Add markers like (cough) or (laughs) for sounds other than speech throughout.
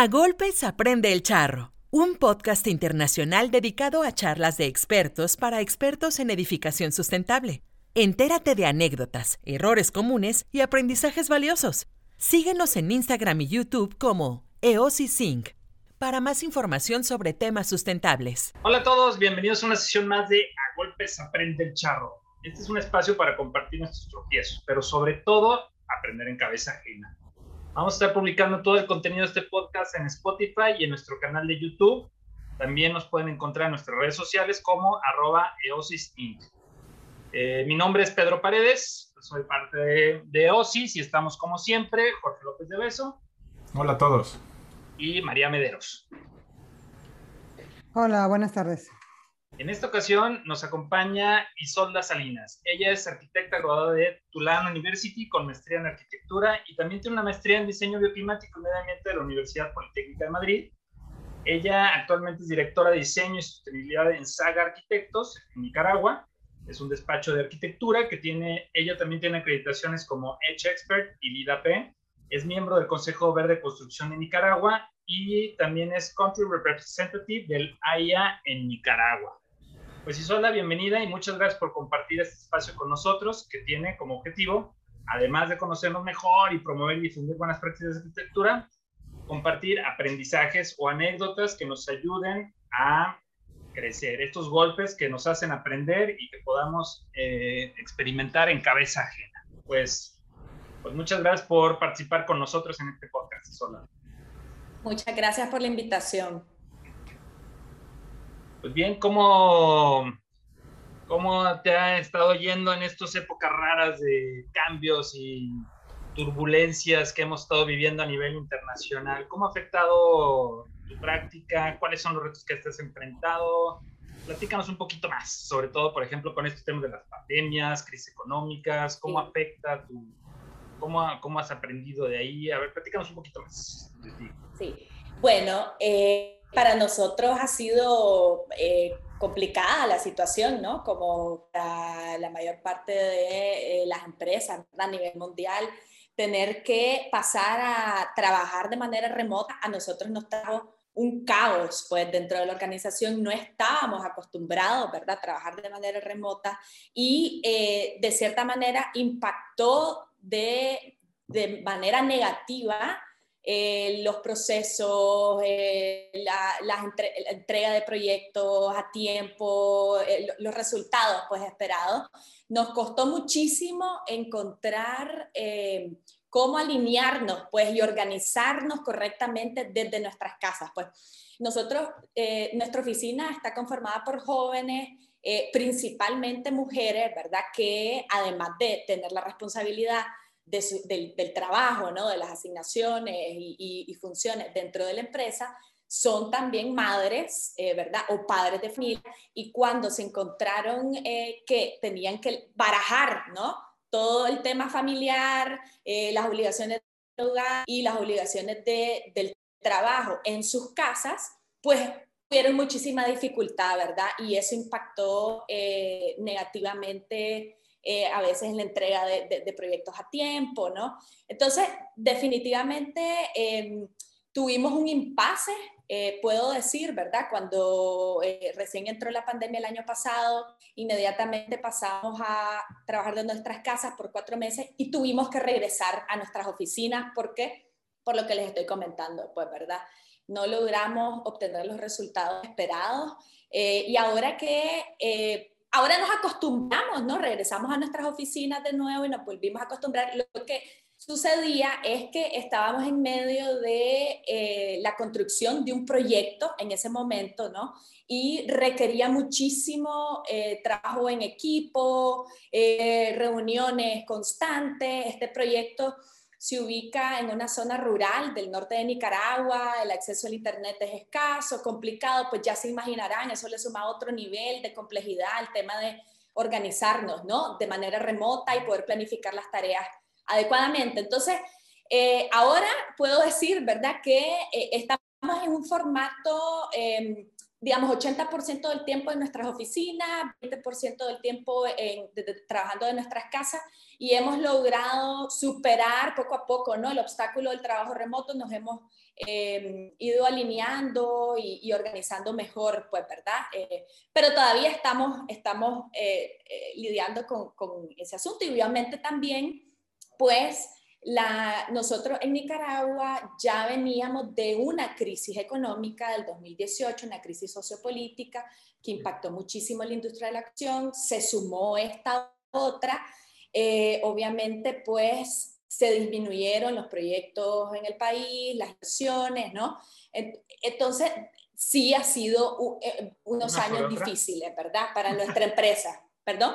A Golpes Aprende el Charro, un podcast internacional dedicado a charlas de expertos para expertos en edificación sustentable. Entérate de anécdotas, errores comunes y aprendizajes valiosos. Síguenos en Instagram y YouTube como EOSISync para más información sobre temas sustentables. Hola a todos, bienvenidos a una sesión más de A Golpes Aprende el Charro. Este es un espacio para compartir nuestros tropiezos, pero sobre todo aprender en cabeza ajena. Vamos a estar publicando todo el contenido de este podcast en Spotify y en nuestro canal de YouTube. También nos pueden encontrar en nuestras redes sociales como arroba eosisinc. Eh, mi nombre es Pedro Paredes, soy parte de, de EOSIS y estamos como siempre, Jorge López de Beso. Hola a todos. Y María Mederos. Hola, buenas tardes. En esta ocasión nos acompaña Isolda Salinas. Ella es arquitecta graduada de Tulane University con maestría en arquitectura y también tiene una maestría en diseño bioclimático y medio ambiente de la Universidad Politécnica de Madrid. Ella actualmente es directora de diseño y sostenibilidad en Saga Arquitectos en Nicaragua. Es un despacho de arquitectura que tiene, ella también tiene acreditaciones como Edge Expert y LIDAP. Es miembro del Consejo Verde de Construcción de Nicaragua y también es Country Representative del AIA en Nicaragua. Pues Isolda, bienvenida y muchas gracias por compartir este espacio con nosotros que tiene como objetivo, además de conocernos mejor y promover y difundir buenas prácticas de arquitectura, compartir aprendizajes o anécdotas que nos ayuden a crecer, estos golpes que nos hacen aprender y que podamos eh, experimentar en cabeza ajena. Pues, pues muchas gracias por participar con nosotros en este podcast, Isolda. Muchas gracias por la invitación. Pues bien, ¿cómo, ¿cómo te ha estado yendo en estas épocas raras de cambios y turbulencias que hemos estado viviendo a nivel internacional? ¿Cómo ha afectado tu práctica? ¿Cuáles son los retos que has enfrentado? Platícanos un poquito más, sobre todo, por ejemplo, con estos temas de las pandemias, crisis económicas, ¿cómo sí. afecta tu... Cómo, ¿Cómo has aprendido de ahí? A ver, platícanos un poquito más de ti. Sí, bueno, eh, para nosotros ha sido eh, complicada la situación, ¿no? Como para la mayor parte de eh, las empresas a nivel mundial, tener que pasar a trabajar de manera remota a nosotros nos trajo un caos, pues dentro de la organización no estábamos acostumbrados, ¿verdad?, a trabajar de manera remota y eh, de cierta manera impactó de, de manera negativa eh, los procesos, eh, la, la, entre, la, entrega de proyectos a tiempo, eh, los resultados pues esperados. Nos costó muchísimo encontrar eh, cómo alinearnos pues y organizarnos correctamente desde nuestras casas. Pues nosotros, eh, nuestra oficina está conformada por jóvenes, principalmente mujeres, ¿verdad? Que además de tener la responsabilidad del, trabajo, ¿no? de las asignaciones y, funciones dentro de la empresa, son también madres, eh, ¿verdad? O padres de familia, y cuando se encontraron eh, que tenían que barajar, ¿no? Todo el tema familiar, eh, las obligaciones del hogar y las obligaciones de, del trabajo en sus casas, pues tuvieron muchísima dificultad, ¿verdad? Y eso impactó negativamente eh, a veces la entrega de, de, de, proyectos a tiempo, ¿no? Entonces, definitivamente eh, tuvimos un impasse, eh, puedo decir, ¿verdad? Cuando eh, recién entró la pandemia el año pasado, inmediatamente pasamos a trabajar de nuestras casas por cuatro meses y tuvimos que regresar a nuestras oficinas porque, por lo que les estoy comentando, pues, ¿verdad? No logramos obtener los resultados esperados eh, y ahora que ahora nos acostumbramos, ¿no? Regresamos a nuestras oficinas de nuevo y nos volvimos a acostumbrar. Lo que sucedía es que estábamos en medio de eh, la construcción de un proyecto en ese momento, ¿no? Y requería muchísimo eh, trabajo en equipo, eh, reuniones constantes. Este proyecto se ubica en una zona rural del norte de Nicaragua, el acceso al Internet es escaso, complicado, pues ya se imaginarán, eso le suma otro nivel de complejidad al tema de organizarnos, ¿no? De manera remota y poder planificar las tareas adecuadamente. Entonces, eh, ahora puedo decir, ¿verdad?, que eh, estamos en un formato... Eh, digamos, 80% del tiempo en nuestras oficinas, 20% del tiempo en, de, de, trabajando en nuestras casas y hemos logrado superar poco a poco ¿no? el obstáculo del trabajo remoto, nos hemos eh, ido alineando y, organizando mejor, pues, ¿verdad? Eh, pero todavía estamos, estamos eh, lidiando con, con, ese asunto y obviamente también, pues, la, nosotros en Nicaragua ya veníamos de una crisis económica del 2018, una crisis sociopolítica que impactó muchísimo la industria de la acción, se sumó esta otra, obviamente, pues se disminuyeron los proyectos en el país, las inversiones, ¿no? Entonces, sí ha sido eh, unos años difíciles, ¿verdad? Para (laughs) nuestra empresa. ¿Perdón?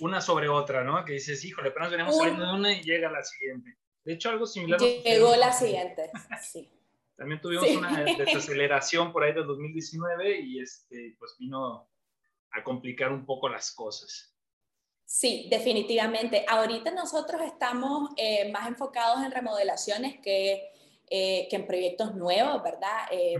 Una sobre otra, ¿no? Que dices, híjole, apenas venimos saliendo de una y llega la siguiente. De hecho, algo similar. Llegó la siguiente, sí. (laughs) También tuvimos una desaceleración por ahí del 2019 y este, pues vino a complicar un poco las cosas. Sí, definitivamente. Ahorita nosotros estamos eh, más enfocados en remodelaciones que, eh, que en proyectos nuevos, ¿verdad? Eh,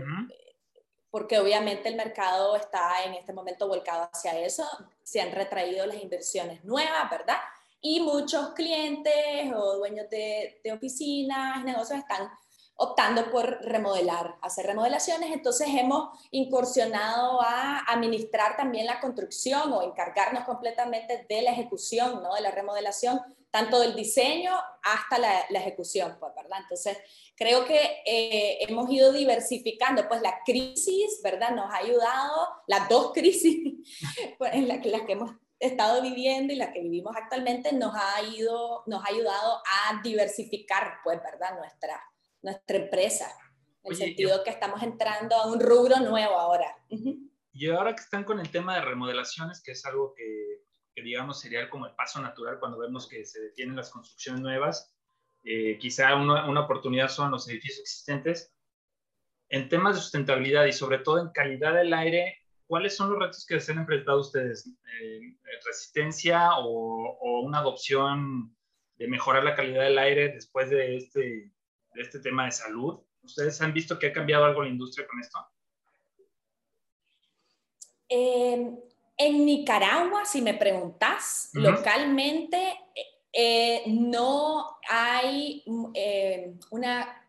porque obviamente el mercado está en este momento volcado hacia eso. Se han retraído las inversiones nuevas, ¿verdad? Y muchos clientes o dueños de, de oficinas, negocios están optando por remodelar, hacer remodelaciones. Entonces hemos incursionado a administrar también la construcción o encargarnos completamente de la ejecución, ¿no? De la remodelación, tanto del diseño hasta la, ejecución, pues, ¿verdad? Entonces creo que eh, hemos ido diversificando, pues la crisis, ¿verdad? Nos ha ayudado, las dos crisis (laughs) pues, en las que hemos estado viviendo y las que vivimos actualmente nos ha ido, nos ha ayudado a diversificar, pues, ¿verdad? Nuestra, nuestra empresa, en el sentido que estamos entrando a un rubro nuevo ahora. Y ahora que están con el tema de remodelaciones, que es algo que, que digamos sería como el paso natural cuando vemos que se detienen las construcciones nuevas, eh, quizá una, una, oportunidad son los edificios existentes. En temas de sustentabilidad y sobre todo en calidad del aire, ¿cuáles son los retos que se han enfrentado ustedes? Eh, ¿Resistencia o, o, una adopción de mejorar la calidad del aire después de este de este tema de salud. ¿Ustedes han visto que ha cambiado algo la industria con esto? Em, en Nicaragua, si me preguntas, localmente eh, no hay em, una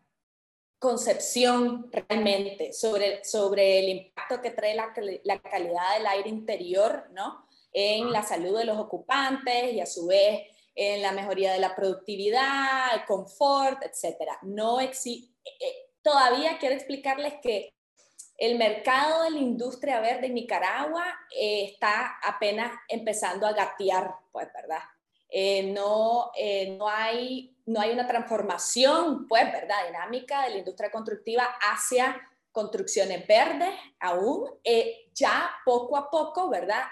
concepción realmente sobre, sobre el impacto que trae la, la calidad del aire interior, ¿no? En la salud de los ocupantes y a su vez en la mejoría de la productividad, el confort, etcétera. No existe, eh, eh, todavía quiero explicarles que el mercado de la industria verde en Nicaragua eh, está apenas empezando a gatear, pues, ¿verdad? no, no, hay, no hay una transformación, pues, ¿verdad? Dinámica de la industria constructiva hacia construcciones verdes aún. ya poco a poco, ¿verdad?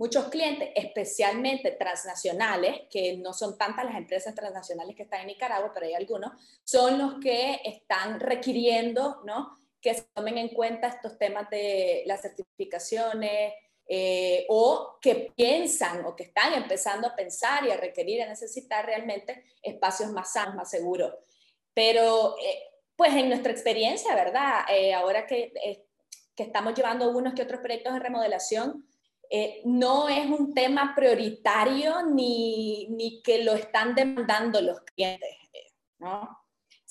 muchos clientes, especialmente transnacionales, que no son tantas las empresas transnacionales que están en Nicaragua, pero hay algunos, son los que están requiriendo ¿no? Que se tomen en cuenta estos temas de las certificaciones eh, o que piensan o que están empezando a pensar y a requerir, a necesitar realmente espacios más sanos, más seguros. Pero, eh, pues en nuestra experiencia, ¿verdad? Eh, ahora que, que estamos llevando unos que otros proyectos de remodelación, eh, no es un tema prioritario ni, ni, que lo están demandando los clientes. ¿no?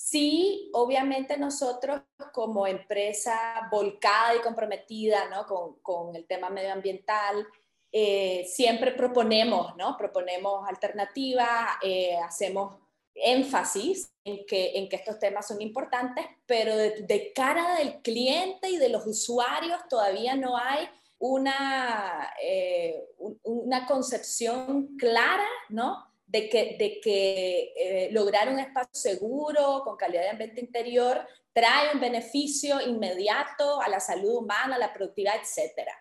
Sí, obviamente nosotros como empresa volcada y comprometida ¿no? con, con el tema medioambiental, eh, siempre proponemos, ¿no? proponemos alternativas, eh, hacemos énfasis en que, en que estos temas son importantes, pero de, cara del cliente y de los usuarios todavía no hay una, eh, una concepción clara, ¿no? De que, de que eh, lograr un espacio seguro, con calidad de ambiente interior, trae un beneficio inmediato a la salud humana, a la productividad, etcétera.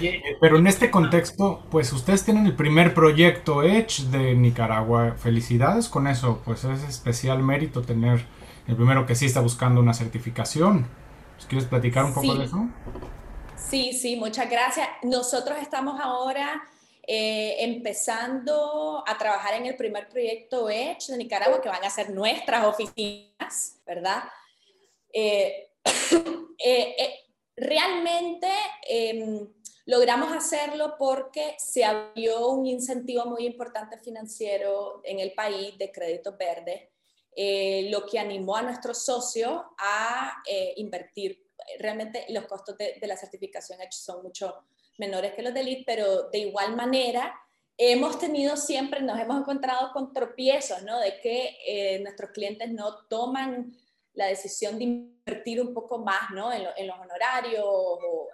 Eh, pero en este contexto, pues ustedes tienen el primer proyecto Edge de Nicaragua. Felicidades con eso, pues es especial mérito tener el primero que sí está buscando una certificación. ¿Quieres platicar un poco de eso? Sí, sí, muchas gracias. Nosotros estamos ahora eh, empezando a trabajar en el primer proyecto Edge de Nicaragua, que van a ser nuestras oficinas, ¿verdad? Eh, (coughs) eh, realmente em, logramos hacerlo porque se abrió un incentivo muy importante financiero en el país de créditos verdes lo que animó a nuestros socios a invertir. Realmente los costos de, la certificación son mucho menores que los de elite, pero de igual manera hemos tenido siempre, nos hemos encontrado con tropiezos, ¿no? De que nuestros clientes no toman la decisión de invertir un poco más, ¿no? En, los honorarios o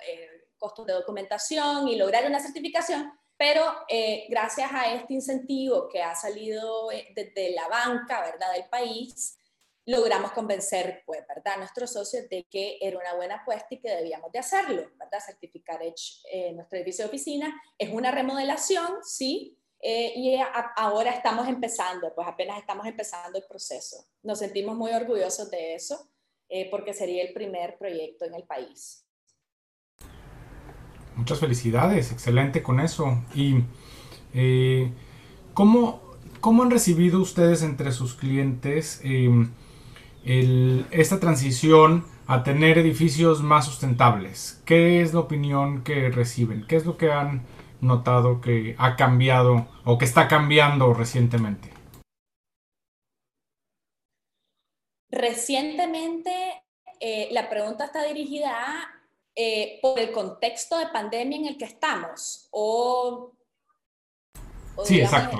costos de documentación y lograr una certificación, pero eh, gracias a este incentivo que ha salido eh, desde la banca, ¿verdad?, del país, logramos convencer, pues, ¿verdad?, a nuestros socios de que era una buena apuesta y que debíamos de hacerlo, ¿verdad?, certificar eh, nuestro edificio de oficina. Es una remodelación, sí, y ahora estamos empezando, pues apenas estamos empezando el proceso. Nos sentimos muy orgullosos de eso, porque sería el primer proyecto en el país. Muchas felicidades, excelente con eso. ¿Y eh, ¿cómo, han recibido ustedes entre sus clientes esta transición a tener edificios más sustentables? ¿Qué es la opinión que reciben? ¿Qué es lo que han notado que ha cambiado o que está cambiando recientemente? Recientemente, eh, la pregunta está dirigida a eh, por el contexto de pandemia en el que estamos o... sí, exacto.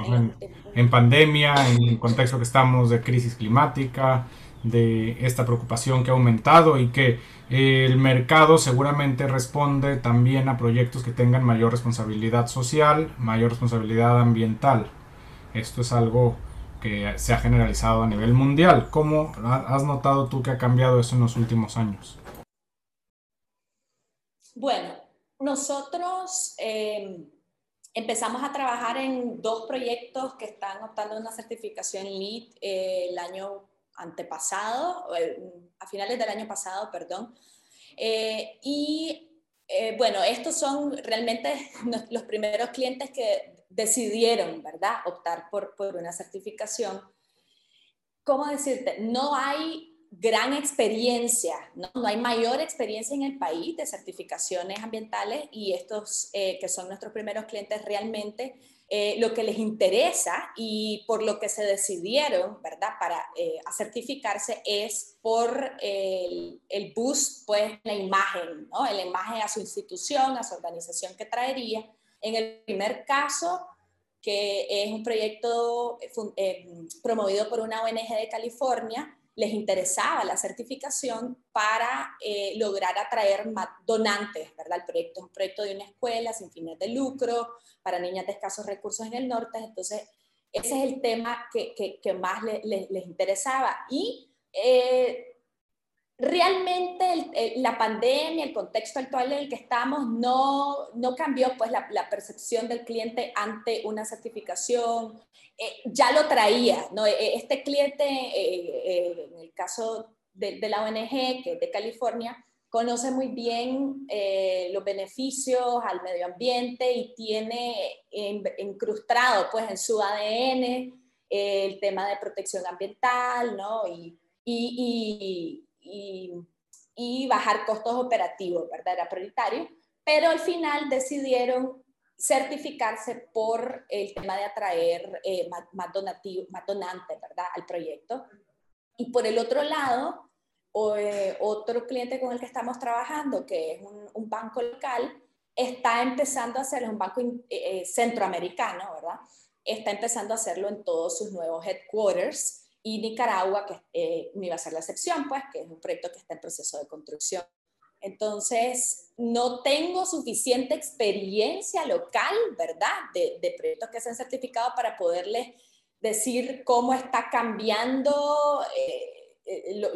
En, pandemia, en el contexto que estamos de crisis climática, de esta preocupación que ha aumentado y que eh, el mercado seguramente responde también a proyectos que tengan mayor responsabilidad social, mayor responsabilidad ambiental. Esto es algo que se ha generalizado a nivel mundial. ¿Cómo has notado tú que ha cambiado eso en los últimos años? Bueno, nosotros em, empezamos a trabajar en dos proyectos que están optando una certificación LEED eh, el año antepasado, a finales del año pasado, perdón. Eh, y eh, bueno, estos son realmente (laughs) los primeros clientes que decidieron, ¿verdad?, optar por, por una certificación. ¿Cómo decirte? No hay gran experiencia, ¿no? hay mayor experiencia en el país de certificaciones ambientales y estos eh, que son nuestros primeros clientes realmente eh, lo que les interesa y por lo que se decidieron, ¿verdad?, para eh, certificarse es por el, el, boost, pues, la imagen, ¿no? La imagen a su institución, a su organización que traería. En el primer caso, que es un proyecto promovido por una ONG de California, les interesaba la certificación para eh, lograr atraer donantes, ¿verdad? El proyecto es un proyecto de una escuela sin fines de lucro para niñas de escasos recursos en el norte, entonces ese es el tema que, que, más les interesaba. Y eh, realmente la pandemia, el contexto actual en el que estamos, no, no cambió pues la, la, percepción del cliente ante una certificación. Eh, ya lo traía, ¿no? E, este cliente, eh, eh, en el caso de, de, la ONG, que es de California, conoce muy bien los beneficios al medio ambiente y tiene incrustado pues en su ADN el tema de protección ambiental, ¿no? y, y y, bajar costos operativos, ¿verdad? Era prioritario, pero al final decidieron certificarse por el tema de atraer eh, más, más, más donantes, ¿verdad? Al proyecto. Y por el otro lado, eh, otro cliente con el que estamos trabajando, que es un, banco local, está empezando a hacerlo, es un banco eh, centroamericano, ¿verdad? Está empezando a hacerlo en todos sus nuevos headquarters y Nicaragua, que eh, no iba a ser la excepción, pues, que es un proyecto que está en proceso de construcción. Entonces, no tengo suficiente experiencia local, ¿verdad?, de, de proyectos que se han certificado para poderles decir cómo está cambiando eh, eh,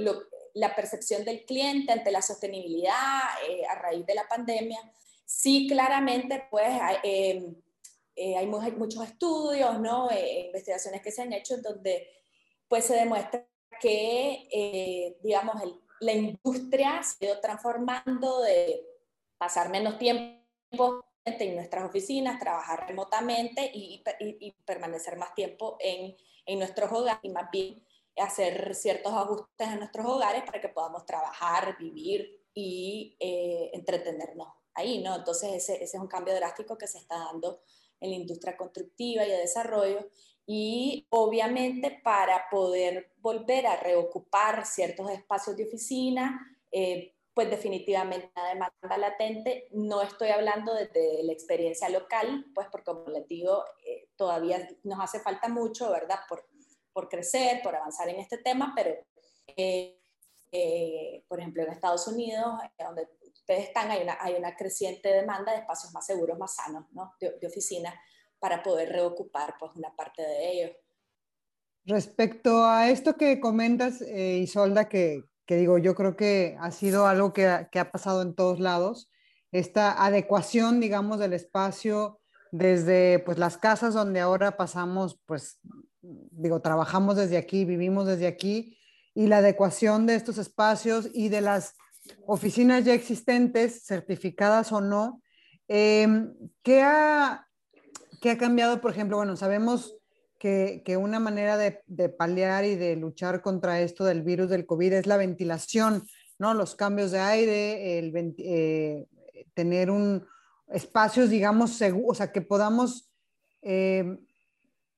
la percepción del cliente ante la sostenibilidad eh, a raíz de la pandemia. Sí, claramente, pues, hay, hay muchos estudios, ¿no?, investigaciones que se han hecho en donde pues se demuestra que, eh, digamos, la industria se ha ido transformando de pasar menos tiempo en nuestras oficinas, trabajar remotamente y, permanecer más tiempo en, en, nuestros hogares y más bien hacer ciertos ajustes en nuestros hogares para que podamos trabajar, vivir y eh, entretenernos ahí, ¿no? Entonces ese, ese, es un cambio drástico que se está dando en la industria constructiva y de desarrollo y obviamente para poder volver a reocupar ciertos espacios de oficina, eh, pues definitivamente la demanda latente. No estoy hablando desde la experiencia local, pues porque como les digo, eh, todavía nos hace falta mucho, ¿verdad? Por, por crecer, por avanzar en este tema, pero eh, por ejemplo en Estados Unidos, donde ustedes están, hay una, hay una creciente demanda de espacios más seguros, más sanos, ¿no? De, de oficinas para poder reocupar pues una parte de ellos. Respecto a esto que comentas, eh, Isolda, que, digo, yo creo que ha sido algo que, que, ha pasado en todos lados, esta adecuación, digamos, del espacio desde pues las casas donde ahora pasamos, pues, digo, trabajamos desde aquí, vivimos desde aquí, y la adecuación de estos espacios y de las oficinas ya existentes, certificadas o no, eh, ¿qué ha ¿Qué ha cambiado, por ejemplo? Bueno, sabemos que, que una manera de, de, paliar y de luchar contra esto del virus del COVID es la ventilación, ¿no? Los cambios de aire, el, eh, tener un espacios, digamos, seguros, o sea, que podamos eh,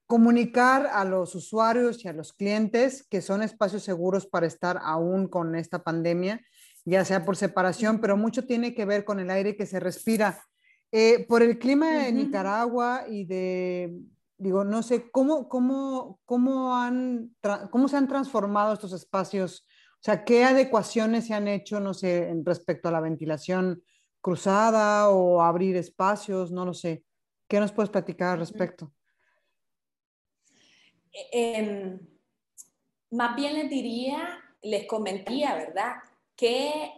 comunicar a los usuarios y a los clientes que son espacios seguros para estar aún con esta pandemia, ya sea por separación, pero mucho tiene que ver con el aire que se respira eh, por el clima de Nicaragua y de, digo, no sé, ¿cómo, cómo, cómo, han, ¿cómo se han transformado estos espacios? O sea, ¿qué adecuaciones se han hecho, no sé, en respecto a la ventilación cruzada o abrir espacios? No lo sé. ¿Qué nos puedes platicar al respecto? Eh, más bien les diría, les comentaría, ¿verdad? Que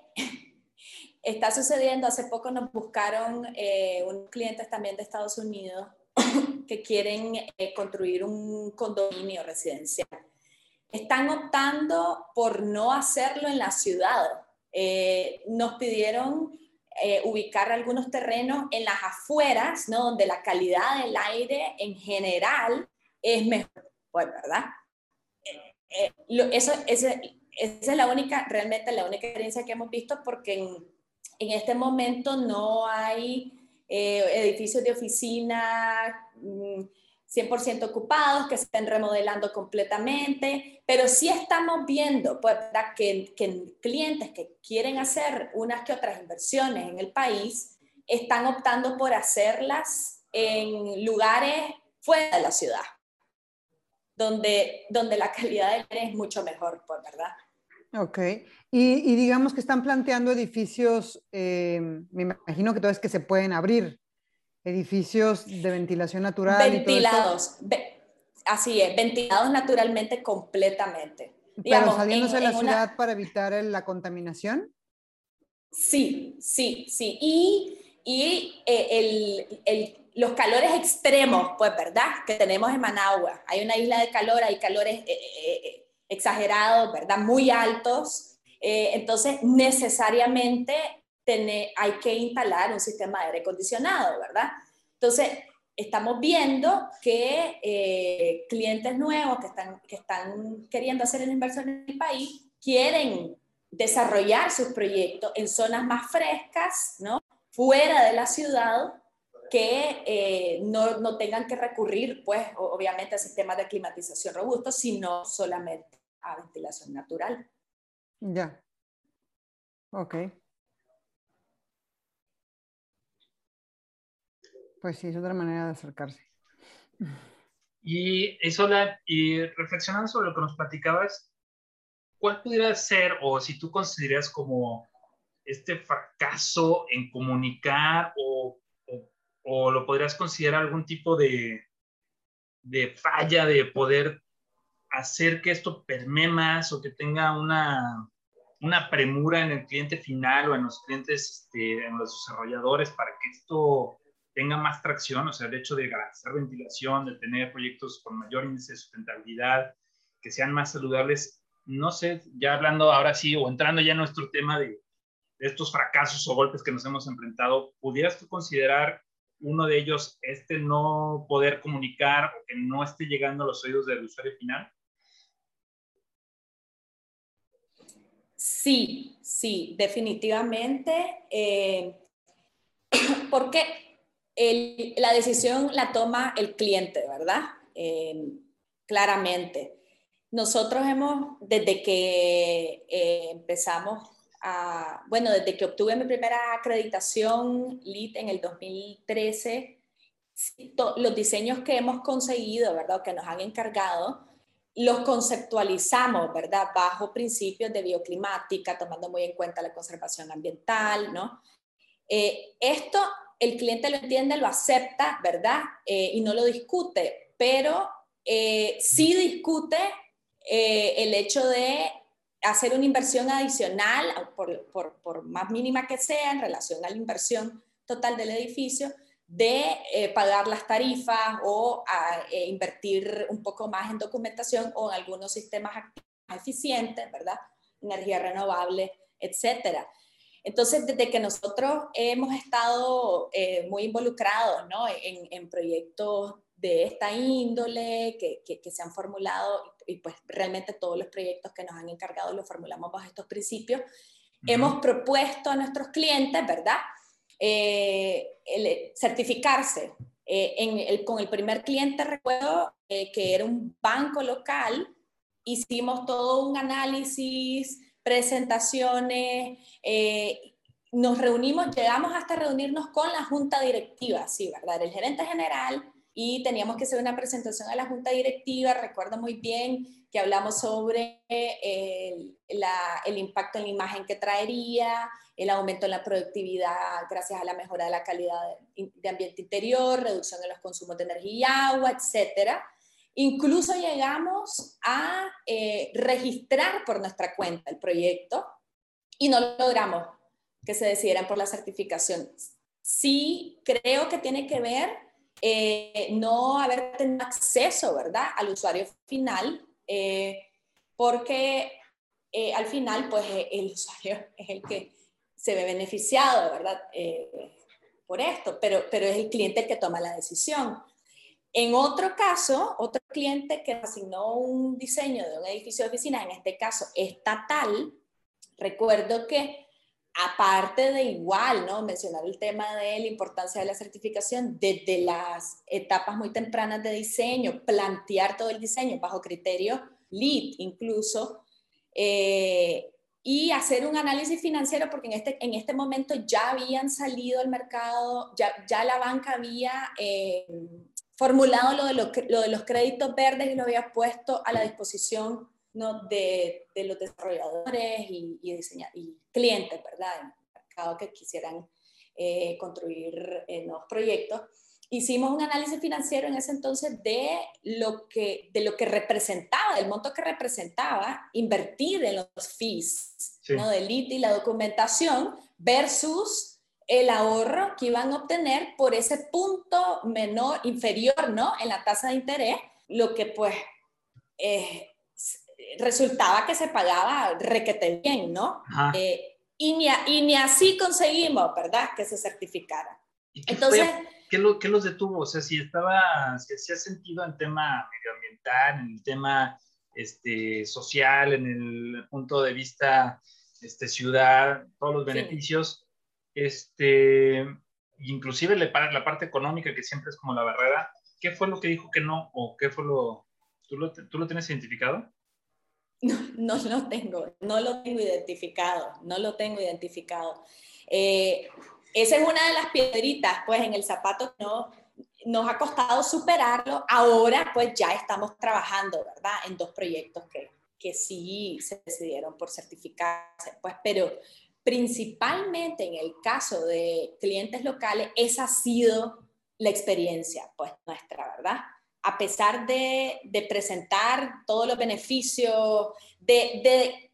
está sucediendo, hace poco nos buscaron eh, unos clientes también de Estados Unidos (coughs) que quieren eh, construir un condominio residencial. Están optando por no hacerlo en la ciudad. Eh, nos pidieron ubicar algunos terrenos en las afueras, ¿no? donde la calidad del aire en general es mejor, pues, ¿verdad? eso, esa es la única, realmente la única experiencia que hemos visto porque en, en este momento no hay eh, edificios de oficina 100% mm, ocupados, que se estén remodelando completamente, pero sí estamos viendo pues, que, que clientes que quieren hacer unas que otras inversiones en el país están optando por hacerlas en lugares fuera de la ciudad, donde, donde la calidad del aire es mucho mejor, pues, ¿verdad? Ok, y, digamos que están planteando edificios, eh, me imagino que todo es que se pueden abrir, edificios de ventilación natural. Ventilados, así es, ventilados naturalmente completamente. Pero saliéndose de la ciudad para evitar la contaminación. Sí, sí, sí. Y, y eh, el, el, los calores extremos, pues, ¿verdad? Que tenemos en Managua. Hay una isla de calor, hay calores eh, exagerados, ¿verdad? Muy altos. Eh, entonces, necesariamente hay que instalar un sistema de aire acondicionado, ¿verdad? Entonces, estamos viendo que eh, clientes nuevos que están, que están queriendo hacer la inversión en el país quieren desarrollar sus proyectos en zonas más frescas, ¿no? Fuera de la ciudad, que eh, no, no, tengan que recurrir, pues, obviamente a sistemas de climatización robustos, sino solamente a ventilación natural. Ya. Ok. Pues sí, es otra manera de acercarse. Y eso, y reflexionando sobre lo que nos platicabas, ¿cuál pudiera ser, o si tú consideras como este fracaso en comunicar, o, o, lo podrías considerar algún tipo de, de falla de poder hacer que esto permee más o que tenga una, una premura en el cliente final o en los clientes, este, en los desarrolladores para que esto tenga más tracción, o sea, el hecho de garantizar ventilación, de tener proyectos con mayor índice de sustentabilidad, que sean más saludables, no sé, ya hablando ahora sí o entrando ya en nuestro tema de, de estos fracasos o golpes que nos hemos enfrentado, ¿pudieras tú considerar uno de ellos este no poder comunicar o que no esté llegando a los oídos del usuario final? Sí, sí, definitivamente. Eh, (clears throat) porque la decisión la toma el cliente, ¿verdad? claramente. Nosotros hemos, desde que empezamos a, bueno, desde que obtuve mi primera acreditación LEED en el 2013, los diseños que hemos conseguido, ¿verdad? Que nos han encargado, los conceptualizamos, ¿verdad? Bajo principios de bioclimática, tomando muy en cuenta la conservación ambiental, ¿no? Eh, esto el cliente lo entiende, lo acepta, ¿verdad? Eh, y no lo discute, pero eh, sí discute el hecho de hacer una inversión adicional, por, por, por, más mínima que sea, en relación a la inversión total del edificio, de eh, pagar las tarifas o a, eh, invertir un poco más en documentación o en algunos sistemas eficientes, ¿verdad? Energía renovable, etcétera. Entonces, desde que nosotros hemos estado eh, muy involucrados ¿no? en, en, proyectos de esta índole que, que, se han formulado y pues realmente todos los proyectos que nos han encargado los formulamos bajo estos principios, hemos propuesto a nuestros clientes, ¿verdad? Eh, el, certificarse. Eh, con el primer cliente recuerdo eh, que era un banco local, hicimos todo un análisis, presentaciones, nos reunimos, llegamos hasta reunirnos con la junta directiva, sí, ¿verdad? El gerente general y teníamos que hacer una presentación a la junta directiva, recuerdo muy bien que hablamos sobre el, el impacto en la imagen que traería, el aumento en la productividad gracias a la mejora de la calidad de ambiente interior, reducción de los consumos de energía y agua, etcétera. Incluso llegamos a eh, registrar por nuestra cuenta el proyecto y no logramos que se decidieran por la certificación. Sí creo que tiene que ver eh, no haber tenido acceso, ¿verdad?, al usuario final, eh, porque al final, pues el usuario (laughs) es el que se ve beneficiado, ¿verdad? Eh, por esto, pero, pero es el cliente el que toma la decisión. En otro caso, otro cliente que asignó un diseño de un edificio de oficinas, en este caso estatal, recuerdo que aparte de igual, ¿no? Mencionar el tema de la importancia de la certificación desde las etapas muy tempranas de diseño, plantear todo el diseño bajo criterio LEED incluso, eh, y hacer un análisis financiero porque en este, en este momento ya habían salido al mercado, ya, ya la banca había eh, formulado lo de, lo, lo, de los créditos verdes y lo había puesto a la disposición ¿no? de, de los desarrolladores y, y, y clientes, ¿verdad? En el mercado que quisieran eh, construir eh, nuevos proyectos hicimos un análisis financiero en ese entonces de lo que, de lo que representaba, del monto que representaba invertir en los fees ¿no? del IT y la documentación versus el ahorro que iban a obtener por ese punto menor, inferior, ¿no? En la tasa de interés, lo que pues eh, resultaba que se pagaba requete bien, ¿no? Eh, y, ni, y ni así conseguimos, ¿verdad? Que se certificara. Entonces... ¿qué, lo, ¿qué, los detuvo? O sea, si estaba, si hacía sentido en tema medioambiental, en el tema este, social, en el punto de vista este, ciudad, todos los beneficios, sí. este, inclusive la parte económica, que siempre es como la barrera, ¿qué fue lo que dijo que no? ¿O qué fue lo... ¿Tú lo, tú lo tienes identificado? (laughs) No, no lo tengo, no lo tengo identificado, no lo tengo identificado. Eh, esa es una de las piedritas, pues, en el zapato no nos ha costado superarlo. Ahora, pues, ya estamos trabajando, ¿verdad? En dos proyectos que, que sí se decidieron por certificarse, pues, pero principalmente en el caso de clientes locales, esa ha sido la experiencia, pues, nuestra, ¿verdad? A pesar de, presentar todos los beneficios, de,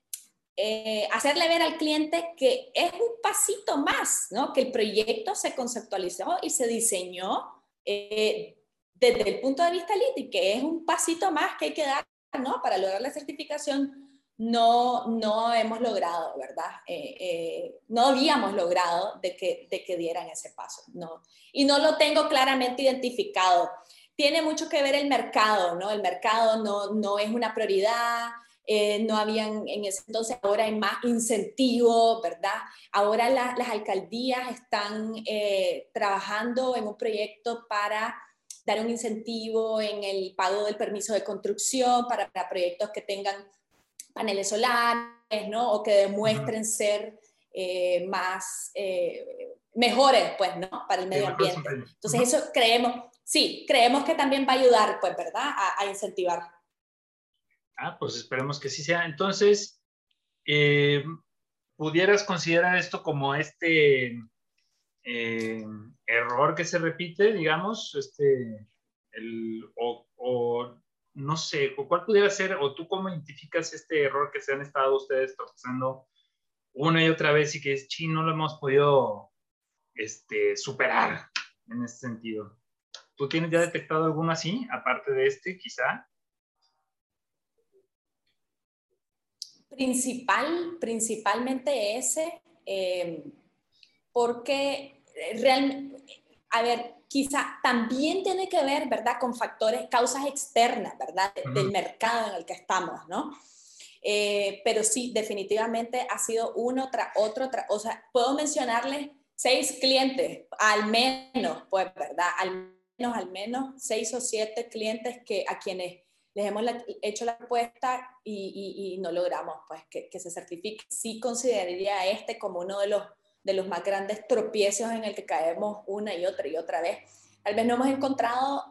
eh, hacerle ver al cliente que es un pasito más, ¿no? Que el proyecto se conceptualizó y se diseñó eh, desde el punto de vista LIT que es un pasito más que hay que dar, ¿no? Para lograr la certificación, no, no hemos logrado, ¿verdad? Eh, no habíamos logrado de que, de que dieran ese paso, ¿no? Y no lo tengo claramente identificado. Tiene mucho que ver el mercado, ¿no? El mercado no, no es una prioridad, eh, no habían en ese entonces, ahora hay más incentivos, ¿verdad? Ahora las alcaldías están eh, trabajando en un proyecto para dar un incentivo en el pago del permiso de construcción para, proyectos que tengan paneles solares, ¿no? O que demuestren ser eh, más mejores, pues, ¿no? Para el medio ambiente. Entonces, eso creemos, sí, creemos que también va a ayudar, pues, ¿verdad? A, incentivar. Ah, pues esperemos que sí sea. Entonces, eh, ¿pudieras considerar esto como este eh, error que se repite, digamos, este, el, o, no sé, ¿cuál pudiera ser, o tú cómo identificas este error que se han estado ustedes tropezando una y otra vez y que es chino, no lo hemos podido este, superar en ese sentido? ¿Tú tienes ya detectado alguno así, aparte de este, quizá? Principal, principalmente ese, eh, porque realmente, a ver, quizá también tiene que ver, ¿verdad?, con factores, causas externas, ¿verdad?, del mercado en el que estamos, ¿no? Eh, pero sí, definitivamente ha sido uno tras otro, o sea, puedo mencionarles seis clientes, al menos, pues, ¿verdad? Al al menos seis o siete clientes que, a quienes les hemos hecho la propuesta y, y, no logramos, pues, que, que se certifique. Sí consideraría este como uno de los de los más grandes tropiezos en el que caemos una y otra y otra vez. Tal vez no hemos encontrado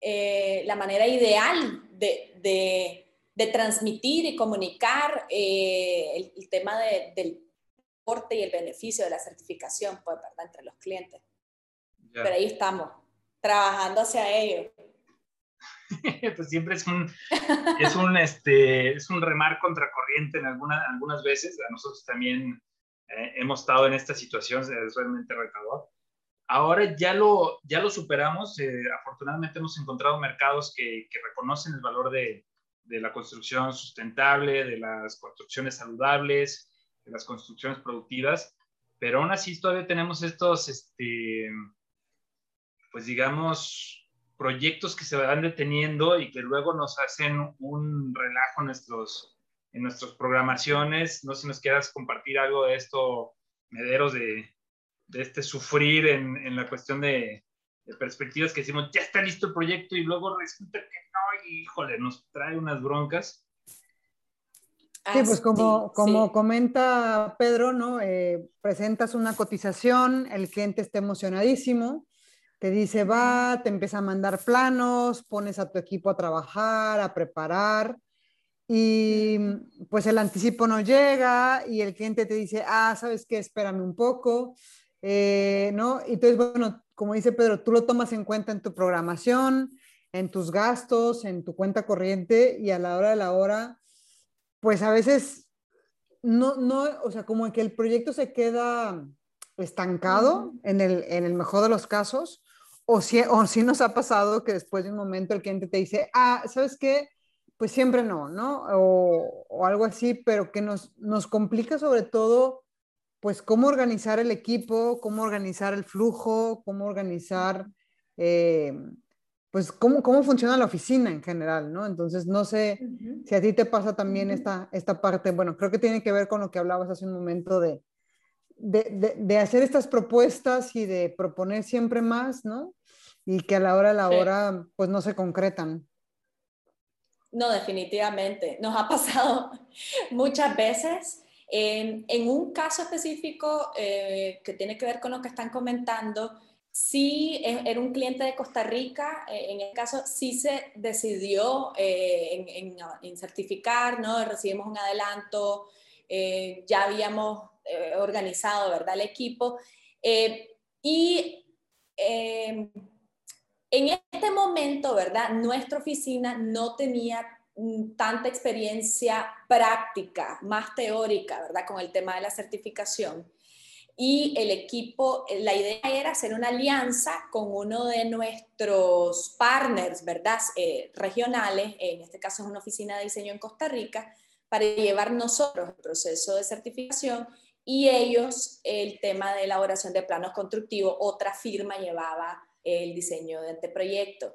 eh, la manera ideal de, de, transmitir y comunicar eh, el, tema del aporte y el beneficio de la certificación pues, ¿verdad? entre los clientes. Pero ahí estamos, trabajando hacia ello. (laughs) pues siempre es un, es un, este, es un remar contracorriente en alguna, algunas veces. A nosotros también eh, hemos estado en esta situación, es realmente retador. Ahora ya lo, ya lo superamos, eh, afortunadamente hemos encontrado mercados que, que reconocen el valor de, de, la construcción sustentable, de las construcciones saludables, de las construcciones productivas, pero aún así todavía tenemos estos, este, pues digamos, proyectos que se van deteniendo y que luego nos hacen un relajo en nuestros, en nuestras programaciones. No sé si nos quieras compartir algo de esto, Mederos, de, de este sufrir en, en la cuestión de, perspectivas que decimos, ya está listo el proyecto y luego resulta que no, y híjole, nos trae unas broncas. Sí, pues como, como comenta Pedro, ¿no? Eh, presentas una cotización, el cliente está emocionadísimo, te dice va, te empieza a mandar planos, pones a tu equipo a trabajar, a preparar, y pues el anticipo no llega y el cliente te dice, ah, ¿sabes qué? Espérame un poco, eh, ¿no? Y entonces, bueno, como dice Pedro, tú lo tomas en cuenta en tu programación, en tus gastos, en tu cuenta corriente y a la hora de la hora, pues a veces no, no, o sea, como que el proyecto se queda estancado en el, en el mejor de los casos, o si, o si nos ha pasado que después de un momento el cliente te dice, ah, ¿sabes qué? pues siempre no, ¿no? O, algo así, pero que nos, nos complica sobre todo, pues, cómo organizar el equipo, cómo organizar el flujo, cómo organizar, eh, pues, cómo, cómo funciona la oficina en general, ¿no? Entonces, no sé si a ti te pasa también esta, esta parte, bueno, creo que tiene que ver con lo que hablabas hace un momento de, de, de, hacer estas propuestas y de proponer siempre más, ¿no? Y que a la hora de la hora, pues, no se concretan. No, definitivamente. Nos ha pasado (laughs) muchas veces. En, un caso específico eh, que tiene que ver con lo que están comentando, sí e, era un cliente de Costa Rica, eh, en el caso sí se decidió eh, en, certificar, ¿no? recibimos un adelanto, ya habíamos organizado ¿verdad? el equipo y en este momento, ¿verdad? Nuestra oficina no tenía mm, tanta experiencia práctica, más teórica, ¿verdad? Con el tema de la certificación. Y el equipo, la idea era hacer una alianza con uno de nuestros partners, ¿verdad? Eh, regionales, en este caso es una oficina de diseño en Costa Rica, para llevar nosotros el proceso de certificación y ellos el tema de elaboración de planos constructivos. Otra firma llevaba el diseño de este proyecto.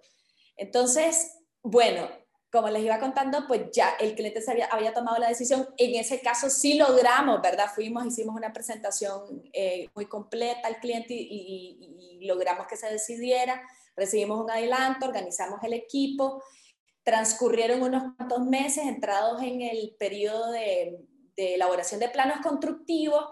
Entonces, bueno, como les iba contando, pues ya el cliente había, tomado la decisión. En ese caso sí logramos, ¿verdad? Fuimos, hicimos una presentación eh, muy completa al cliente y, logramos que se decidiera, recibimos un adelanto, organizamos el equipo, transcurrieron unos cuantos meses entrados en el periodo de, elaboración de planos constructivos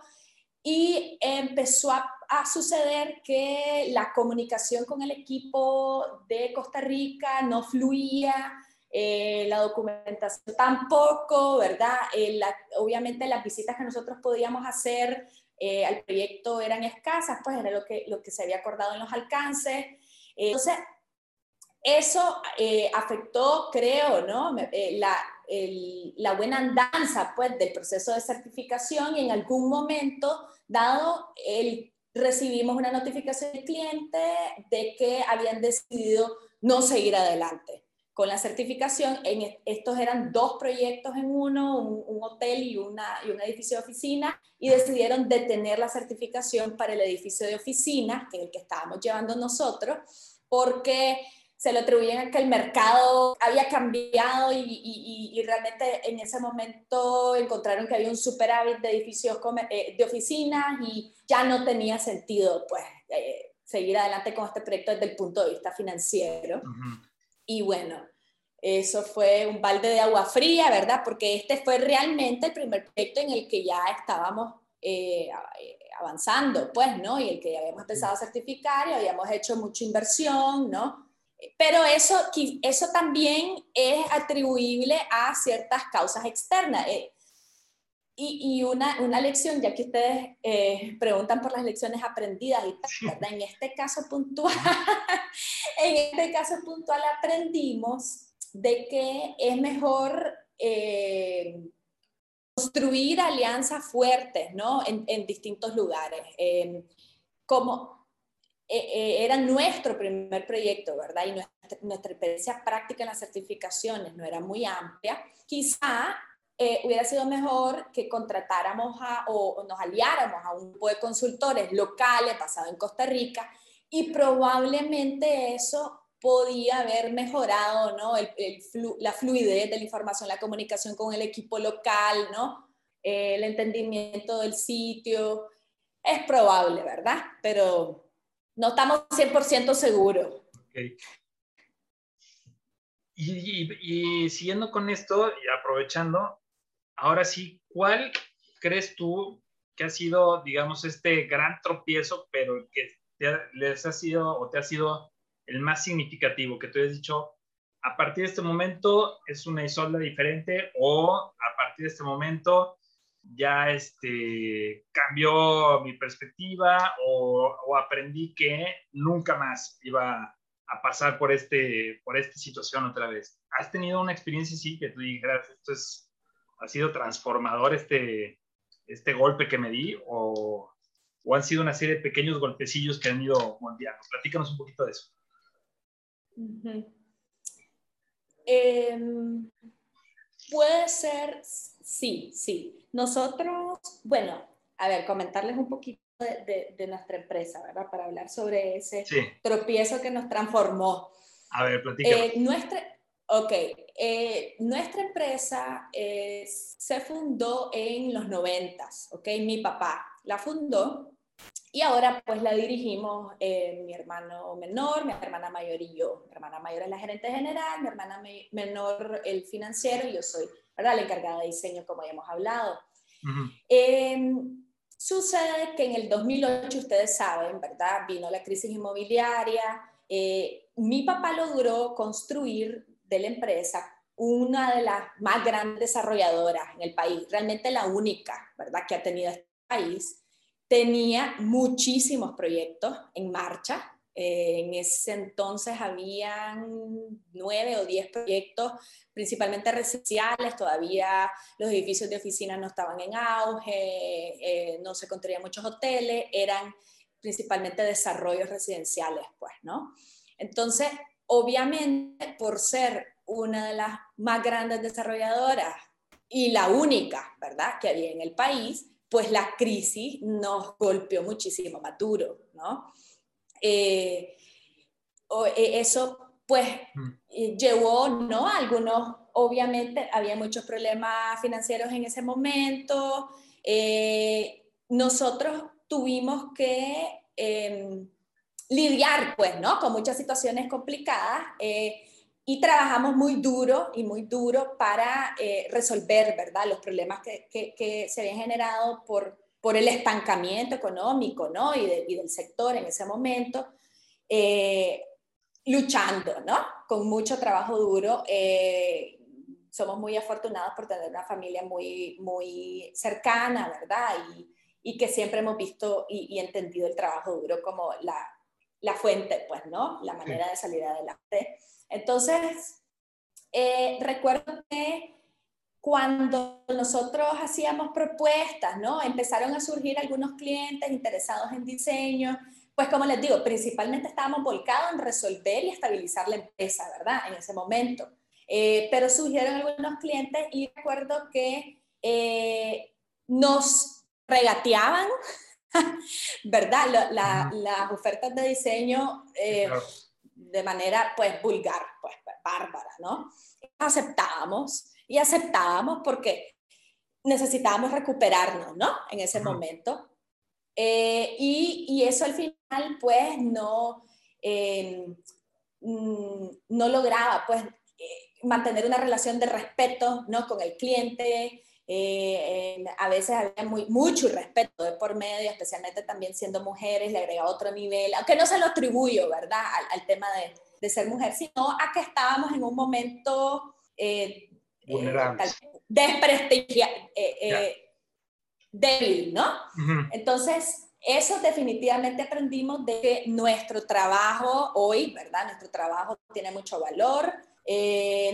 y empezó a, suceder que la comunicación con el equipo de Costa Rica no fluía, eh, la documentación tampoco, ¿verdad? Eh, obviamente las visitas que nosotros podíamos hacer eh, al proyecto eran escasas, pues era lo que, lo que se había acordado en los alcances. entonces, eso afectó, creo, ¿no? La buena andanza, pues, del proceso de certificación y en algún momento, dado recibimos una notificación del cliente de que habían decidido no seguir adelante con la certificación. En, estos eran dos proyectos en uno, un, hotel y, una, y un edificio de oficina, y decidieron detener la certificación para el edificio de oficina, que es el que estábamos llevando nosotros, porque se lo atribuyen a que el mercado había cambiado y, y, realmente en ese momento encontraron que había un superávit de edificios eh, de oficinas y ya no tenía sentido pues eh, seguir adelante con este proyecto desde el punto de vista financiero. Y bueno, eso fue un balde de agua fría, ¿verdad? Porque este fue realmente el primer proyecto en el que ya estábamos eh, eh, avanzando, pues, ¿no? Y el que ya habíamos empezado a certificar y habíamos hecho mucha inversión, ¿no? Pero eso, eso también es atribuible a ciertas causas externas. Eh, y, y una, una, lección, ya que ustedes eh, preguntan por las lecciones aprendidas, y ¿verdad? en este caso puntual, (laughs) en este caso puntual aprendimos de que es mejor eh, construir alianzas fuertes, ¿no? En, en distintos lugares. Em, como eh, era nuestro primer proyecto, ¿verdad? Y nuestra, nuestra experiencia práctica en las certificaciones no era muy amplia. Quizá eh, hubiera sido mejor que contratáramos a, o, nos aliáramos a un grupo de consultores locales basado en Costa Rica y probablemente eso podía haber mejorado ¿no? la fluidez de la información, la comunicación con el equipo local, ¿no? Eh, el entendimiento del sitio. Es probable, ¿verdad? Pero no estamos 100% seguros. Okay. Y, y, siguiendo con esto y aprovechando, Ahora sí, ¿cuál crees tú que ha sido, digamos, este gran tropiezo, pero que les ha sido o te ha sido el más significativo, que tú has dicho, a partir de este momento es una Isolda diferente o a partir de este momento ya este, cambió mi perspectiva o, o, aprendí que nunca más iba a pasar por, este, por esta situación otra vez. ¿Has tenido una experiencia así que tú dijeras, esto es ha sido transformador este, este golpe que me di o, o han sido una serie de pequeños golpecillos que han ido moldeando? Platícanos un poquito de eso. Em, puede ser, sí, sí. Nosotros, bueno, a ver, comentarles un poquito de, de, nuestra empresa, ¿verdad? Para hablar sobre ese tropiezo que nos transformó. A ver, platícanos. Eh, nuestra, Ok, eh, nuestra empresa eh, se fundó en los noventas, ok, mi papá la fundó y ahora pues la dirigimos eh, mi hermano menor, mi hermana mayor y yo. Mi hermana mayor es la gerente general, mi hermana menor el financiero y yo soy ¿verdad? la encargada de diseño como ya hemos hablado. Em, sucede que en el 2008, ustedes saben, ¿verdad? Vino la crisis inmobiliaria. mi papá logró construir de la empresa, una de las más grandes desarrolladoras en el país, realmente la única, ¿verdad?, que ha tenido este país, tenía muchísimos proyectos en marcha. Eh, en ese entonces habían nueve o diez proyectos, principalmente residenciales, todavía los edificios de oficina no estaban en auge, eh, no se construían muchos hoteles, eran principalmente desarrollos residenciales, pues, ¿no? Entonces, obviamente por ser una de las más grandes desarrolladoras y la única, ¿verdad?, que había en el país, pues la crisis nos golpeó muchísimo más duro, ¿no? Eh, eh, eso, pues, mm. llevó, ¿no? Algunos, obviamente, había muchos problemas financieros en ese momento. Eh, nosotros tuvimos que em, lidiar, pues, ¿no? Con muchas situaciones complicadas. Eh, y trabajamos muy duro y muy duro para eh, resolver, ¿verdad? Los problemas que, que, se habían generado por, por el estancamiento económico, ¿no? Y, y del sector en ese momento, eh, luchando, ¿no? Con mucho trabajo duro. somos muy afortunados por tener una familia muy, muy cercana, ¿verdad? Y, y que siempre hemos visto y, y entendido el trabajo duro como la, la fuente, pues, ¿no? La manera de salir adelante. Entonces, eh, recuerdo que cuando nosotros hacíamos propuestas, ¿no? Empezaron a surgir algunos clientes interesados en diseño, pues como les digo, principalmente estábamos volcados en resolver y estabilizar la empresa, ¿verdad? En ese momento. Eh, pero surgieron algunos clientes y recuerdo que eh, nos regateaban (laughs) ¿verdad? las ofertas de diseño eh, de manera, pues, vulgar, pues, bárbara, ¿no? Aceptábamos y aceptábamos porque necesitábamos recuperarnos, ¿no? En ese momento. Eh, y, y, eso al final, pues, no, em, mm, no lograba, pues, eh, mantener una relación de respeto, ¿no? Con el cliente, eh, a veces había muy, mucho respeto de por medio, especialmente también siendo mujeres, le agregaba otro nivel, aunque no se lo atribuyo, ¿verdad?, al, tema de, de, ser mujer, sino a que estábamos en un momento eh, eh, débil, ¿no? Entonces, eso definitivamente aprendimos de que nuestro trabajo hoy, ¿verdad? Nuestro trabajo tiene mucho valor,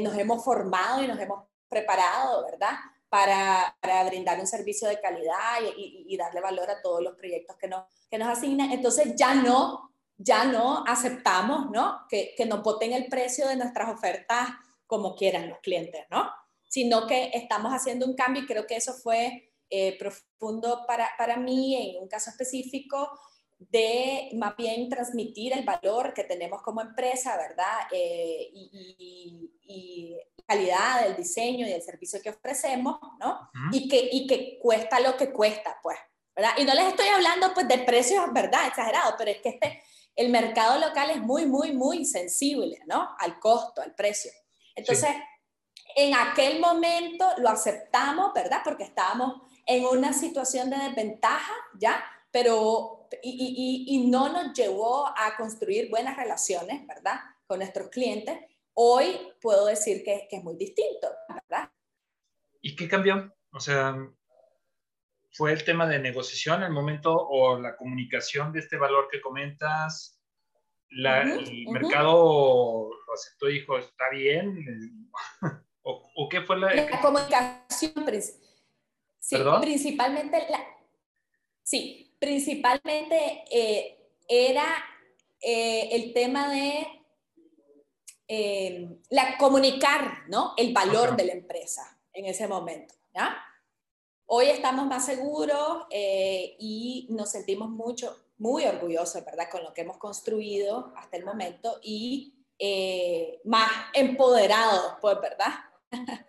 nos hemos formado y nos hemos preparado, ¿verdad? Para, brindar un servicio de calidad y, darle valor a todos los proyectos que nos, que nos asignan. Entonces ya no, ya no aceptamos, ¿no? Que, que nos voten el precio de nuestras ofertas como quieran los clientes, ¿no? Sino que estamos haciendo un cambio y creo que eso fue eh, profundo para, para mí en un caso específico de más bien transmitir el valor que tenemos como empresa, ¿verdad? Eh, y, y, calidad del diseño y del servicio que ofrecemos, ¿no? y, que, y que cuesta lo que cuesta, pues, ¿verdad? Y no les estoy hablando, pues, de precios, ¿verdad? Exagerados, pero es que este, el mercado local es muy, muy, muy sensible, ¿no? Al costo, al precio. Entonces, en aquel momento lo aceptamos, ¿verdad? Porque estábamos en una situación de desventaja, ¿ya? Pero y, y, no nos llevó a construir buenas relaciones, ¿verdad? Con nuestros clientes. Hoy puedo decir que, que es muy distinto, ¿verdad? ¿Y qué cambió? O sea, ¿fue el tema de negociación el momento o la comunicación de este valor que comentas? La, ¿El mercado lo aceptó y dijo, está bien? (laughs) ¿O, o qué fue la...? La comunicación, sí, principalmente la... Sí, principalmente eh, era eh, el tema de eh, la, comunicar ¿no? el valor de la empresa en ese momento. ¿ya? Hoy estamos más seguros y nos sentimos mucho, muy orgullosos, ¿verdad?, con lo que hemos construido hasta el momento y más empoderados, pues, ¿verdad? (laughs)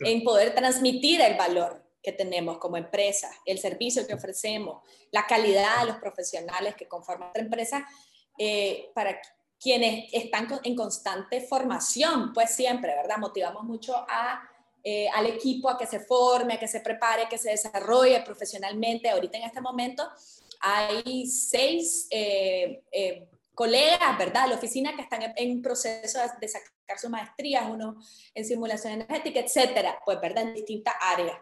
en poder transmitir el valor que tenemos como empresa, el servicio que ofrecemos, la calidad de los profesionales que conforman nuestra empresa, eh, para quienes están en constante formación, pues siempre, ¿verdad? Motivamos mucho a, eh, al equipo a que se forme, a que se prepare, que se desarrolle profesionalmente. Ahorita en este momento hay seis eh, colegas, ¿verdad? De la oficina que están en proceso de sacar sus maestrías, uno en simulación energética, etcétera, pues, ¿verdad? En distintas áreas.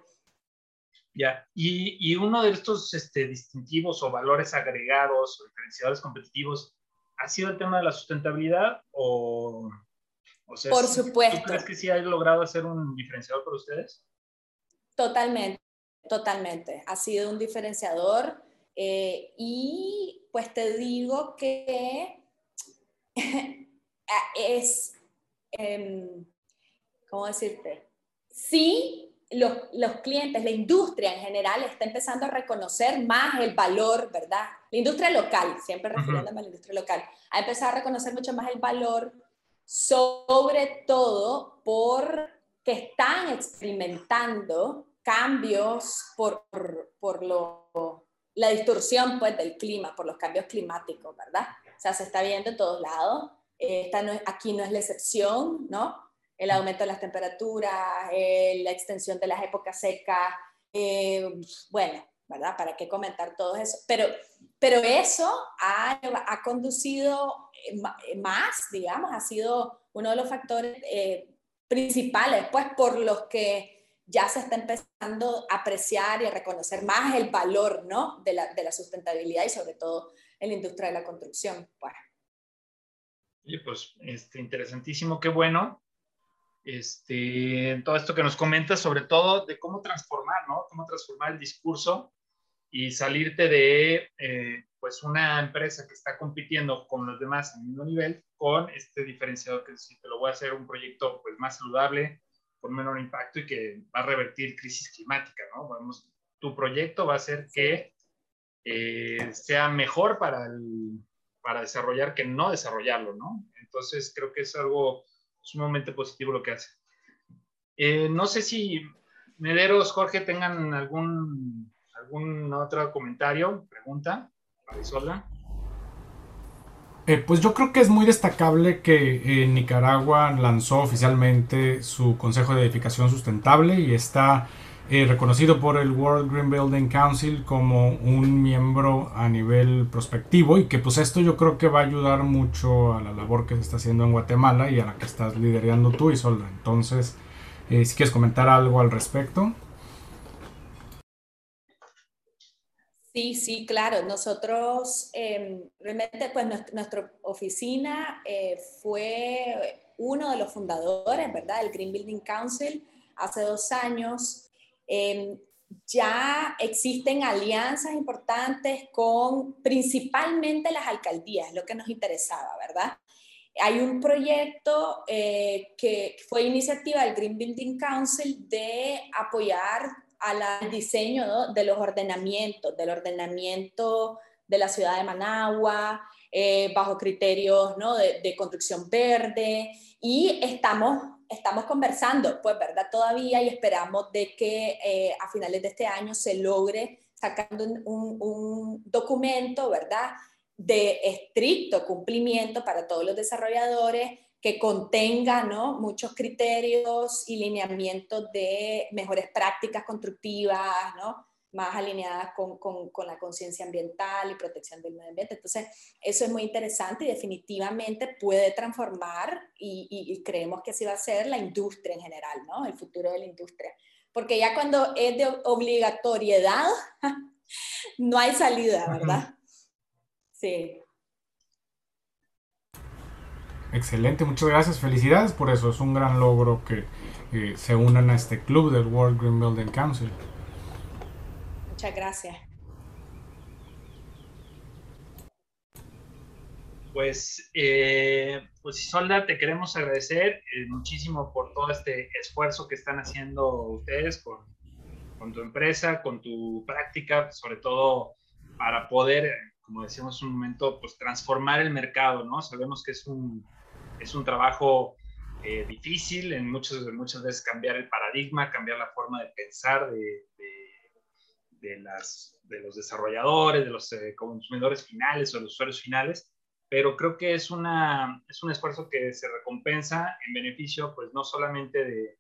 Ya, y, y uno de estos este, distintivos o valores agregados o diferenciadores competitivos ha sido el tema de la sustentabilidad o, o sea, Por supuesto. ¿tú crees que sí ha logrado hacer un diferenciador para ustedes? Totalmente, totalmente. Ha sido un diferenciador eh, y pues te digo que (laughs) es, eh, ¿cómo decirte? Sí, los, los, clientes, la industria en general está empezando a reconocer más el valor, ¿verdad? La industria local, siempre refiriéndome a la industria local, ha empezado a reconocer mucho más el valor, sobre todo porque están experimentando cambios por, por, lo, la distorsión pues, del clima por los cambios climáticos, ¿verdad? O sea, se está viendo en todos lados. Esta no aquí no es la excepción, ¿no? El aumento de las temperaturas, eh, la extensión de las épocas secas, eh, bueno, ¿verdad? ¿Para qué comentar todo eso? Pero, pero eso ha, ha conducido más, digamos, ha sido uno de los factores principales, pues por los que ya se está empezando a apreciar y a reconocer más el valor ¿no? de, la, de la sustentabilidad y sobre todo en la industria de la construcción. Bueno. Oye, pues este, interesantísimo, qué bueno. Este, todo esto que nos comentas, sobre todo de cómo transformar, ¿no? Cómo transformar el discurso y salirte de eh, pues una empresa que está compitiendo con los demás al mismo nivel con este diferenciador que si te lo voy a hacer un proyecto pues más saludable, con menor impacto y que va a revertir crisis climática, ¿no? Vamos, tu proyecto va a hacer que eh, sea mejor para, para desarrollar que no desarrollarlo, ¿no? Entonces creo que es algo sumamente positivo lo que hace. Eh, no sé si Mederos, Jorge, tengan algún, algún otro comentario, pregunta para Isolda. Eh, pues yo creo que es muy destacable que eh, Nicaragua lanzó oficialmente su Consejo de Edificación Sustentable y está eh, reconocido por el World Green Building Council como un miembro a nivel prospectivo y que pues esto yo creo que va a ayudar mucho a la labor que se está haciendo en Guatemala y a la que estás liderando tú, Isolda. Entonces, si quieres comentar algo al respecto. Sí, sí, claro. Nosotros, em, realmente, pues nuestra oficina eh, fue uno de los fundadores, ¿verdad? El Green Building Council hace dos años. Em, ya existen alianzas importantes con principalmente las alcaldías, lo que nos interesaba, ¿verdad? Hay un proyecto eh, que fue iniciativa del Green Building Council de apoyar al diseño de los ordenamientos, del ordenamiento de la ciudad de Managua, eh, bajo criterios ¿no? de, construcción verde y estamos, estamos conversando, pues verdad, todavía y esperamos de que eh, a finales de este año se logre sacando un, un documento, ¿verdad? de estricto cumplimiento para todos los desarrolladores que contenga ¿no? muchos criterios y lineamientos de mejores prácticas constructivas, ¿no? Más alineadas con, con, con la conciencia ambiental y protección del medio ambiente. Entonces, eso es muy interesante y definitivamente puede transformar y, y, creemos que así va a ser la industria en general, ¿no? el futuro de la industria. Porque ya cuando es de obligatoriedad, (laughs) no hay salida, ¿verdad? Sí. Excelente, muchas gracias, felicidades por eso, es un gran logro que se unan a este club del World Green Building Council. Muchas gracias. Pues, eh, pues Isolda, te queremos agradecer eh, muchísimo por todo este esfuerzo que están haciendo ustedes con, con tu empresa, con tu práctica, sobre todo para poder, como decíamos un momento, pues transformar el mercado, ¿no? Sabemos que es un, es un trabajo eh, difícil, en muchas, muchas veces cambiar el paradigma, cambiar la forma de pensar de, de, de los desarrolladores, de los eh, consumidores finales o los usuarios finales, pero creo que es, una, es un esfuerzo que se recompensa en beneficio, pues no solamente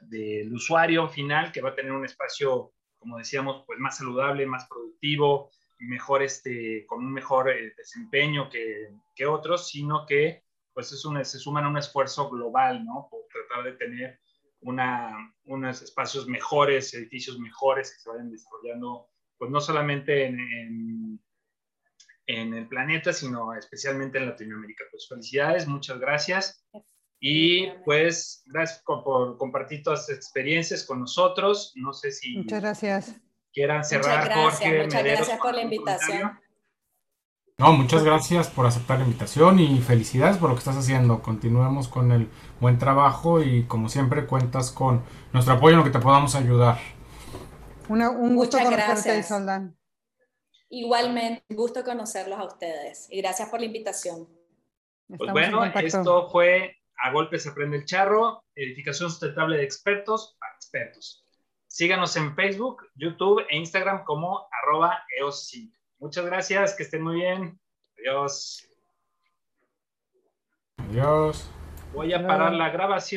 del usuario final, que va a tener un espacio, como decíamos, pues más saludable, más productivo, mejor este, con un mejor eh, desempeño que, que otros, sino que pues es un, se suman a un esfuerzo global, ¿no? Por tratar de tener una, unos espacios mejores, edificios mejores que se vayan desarrollando, pues no solamente en, en, el planeta, sino especialmente en Latinoamérica. Pues felicidades, muchas gracias. Y pues gracias por, compartir todas estas experiencias con nosotros. No sé si... Muchas gracias. Quieran cerrar, muchas gracias, Jorge. Muchas gracias por la invitación. No, muchas gracias por aceptar la invitación y felicidades por lo que estás haciendo. Continuemos con el buen trabajo y como siempre cuentas con nuestro apoyo en lo que te podamos ayudar. un gusto conocerte, Soldán. Igualmente, un gusto conocerlos a ustedes y gracias por la invitación. Pues bueno, esto fue A Golpes Aprende el Charro, edificación sustentable de expertos para expertos. Síganos en Facebook, YouTube e Instagram como arroba eos Muchas gracias, que estén muy bien. Adiós. Adiós. Voy a parar la grabación.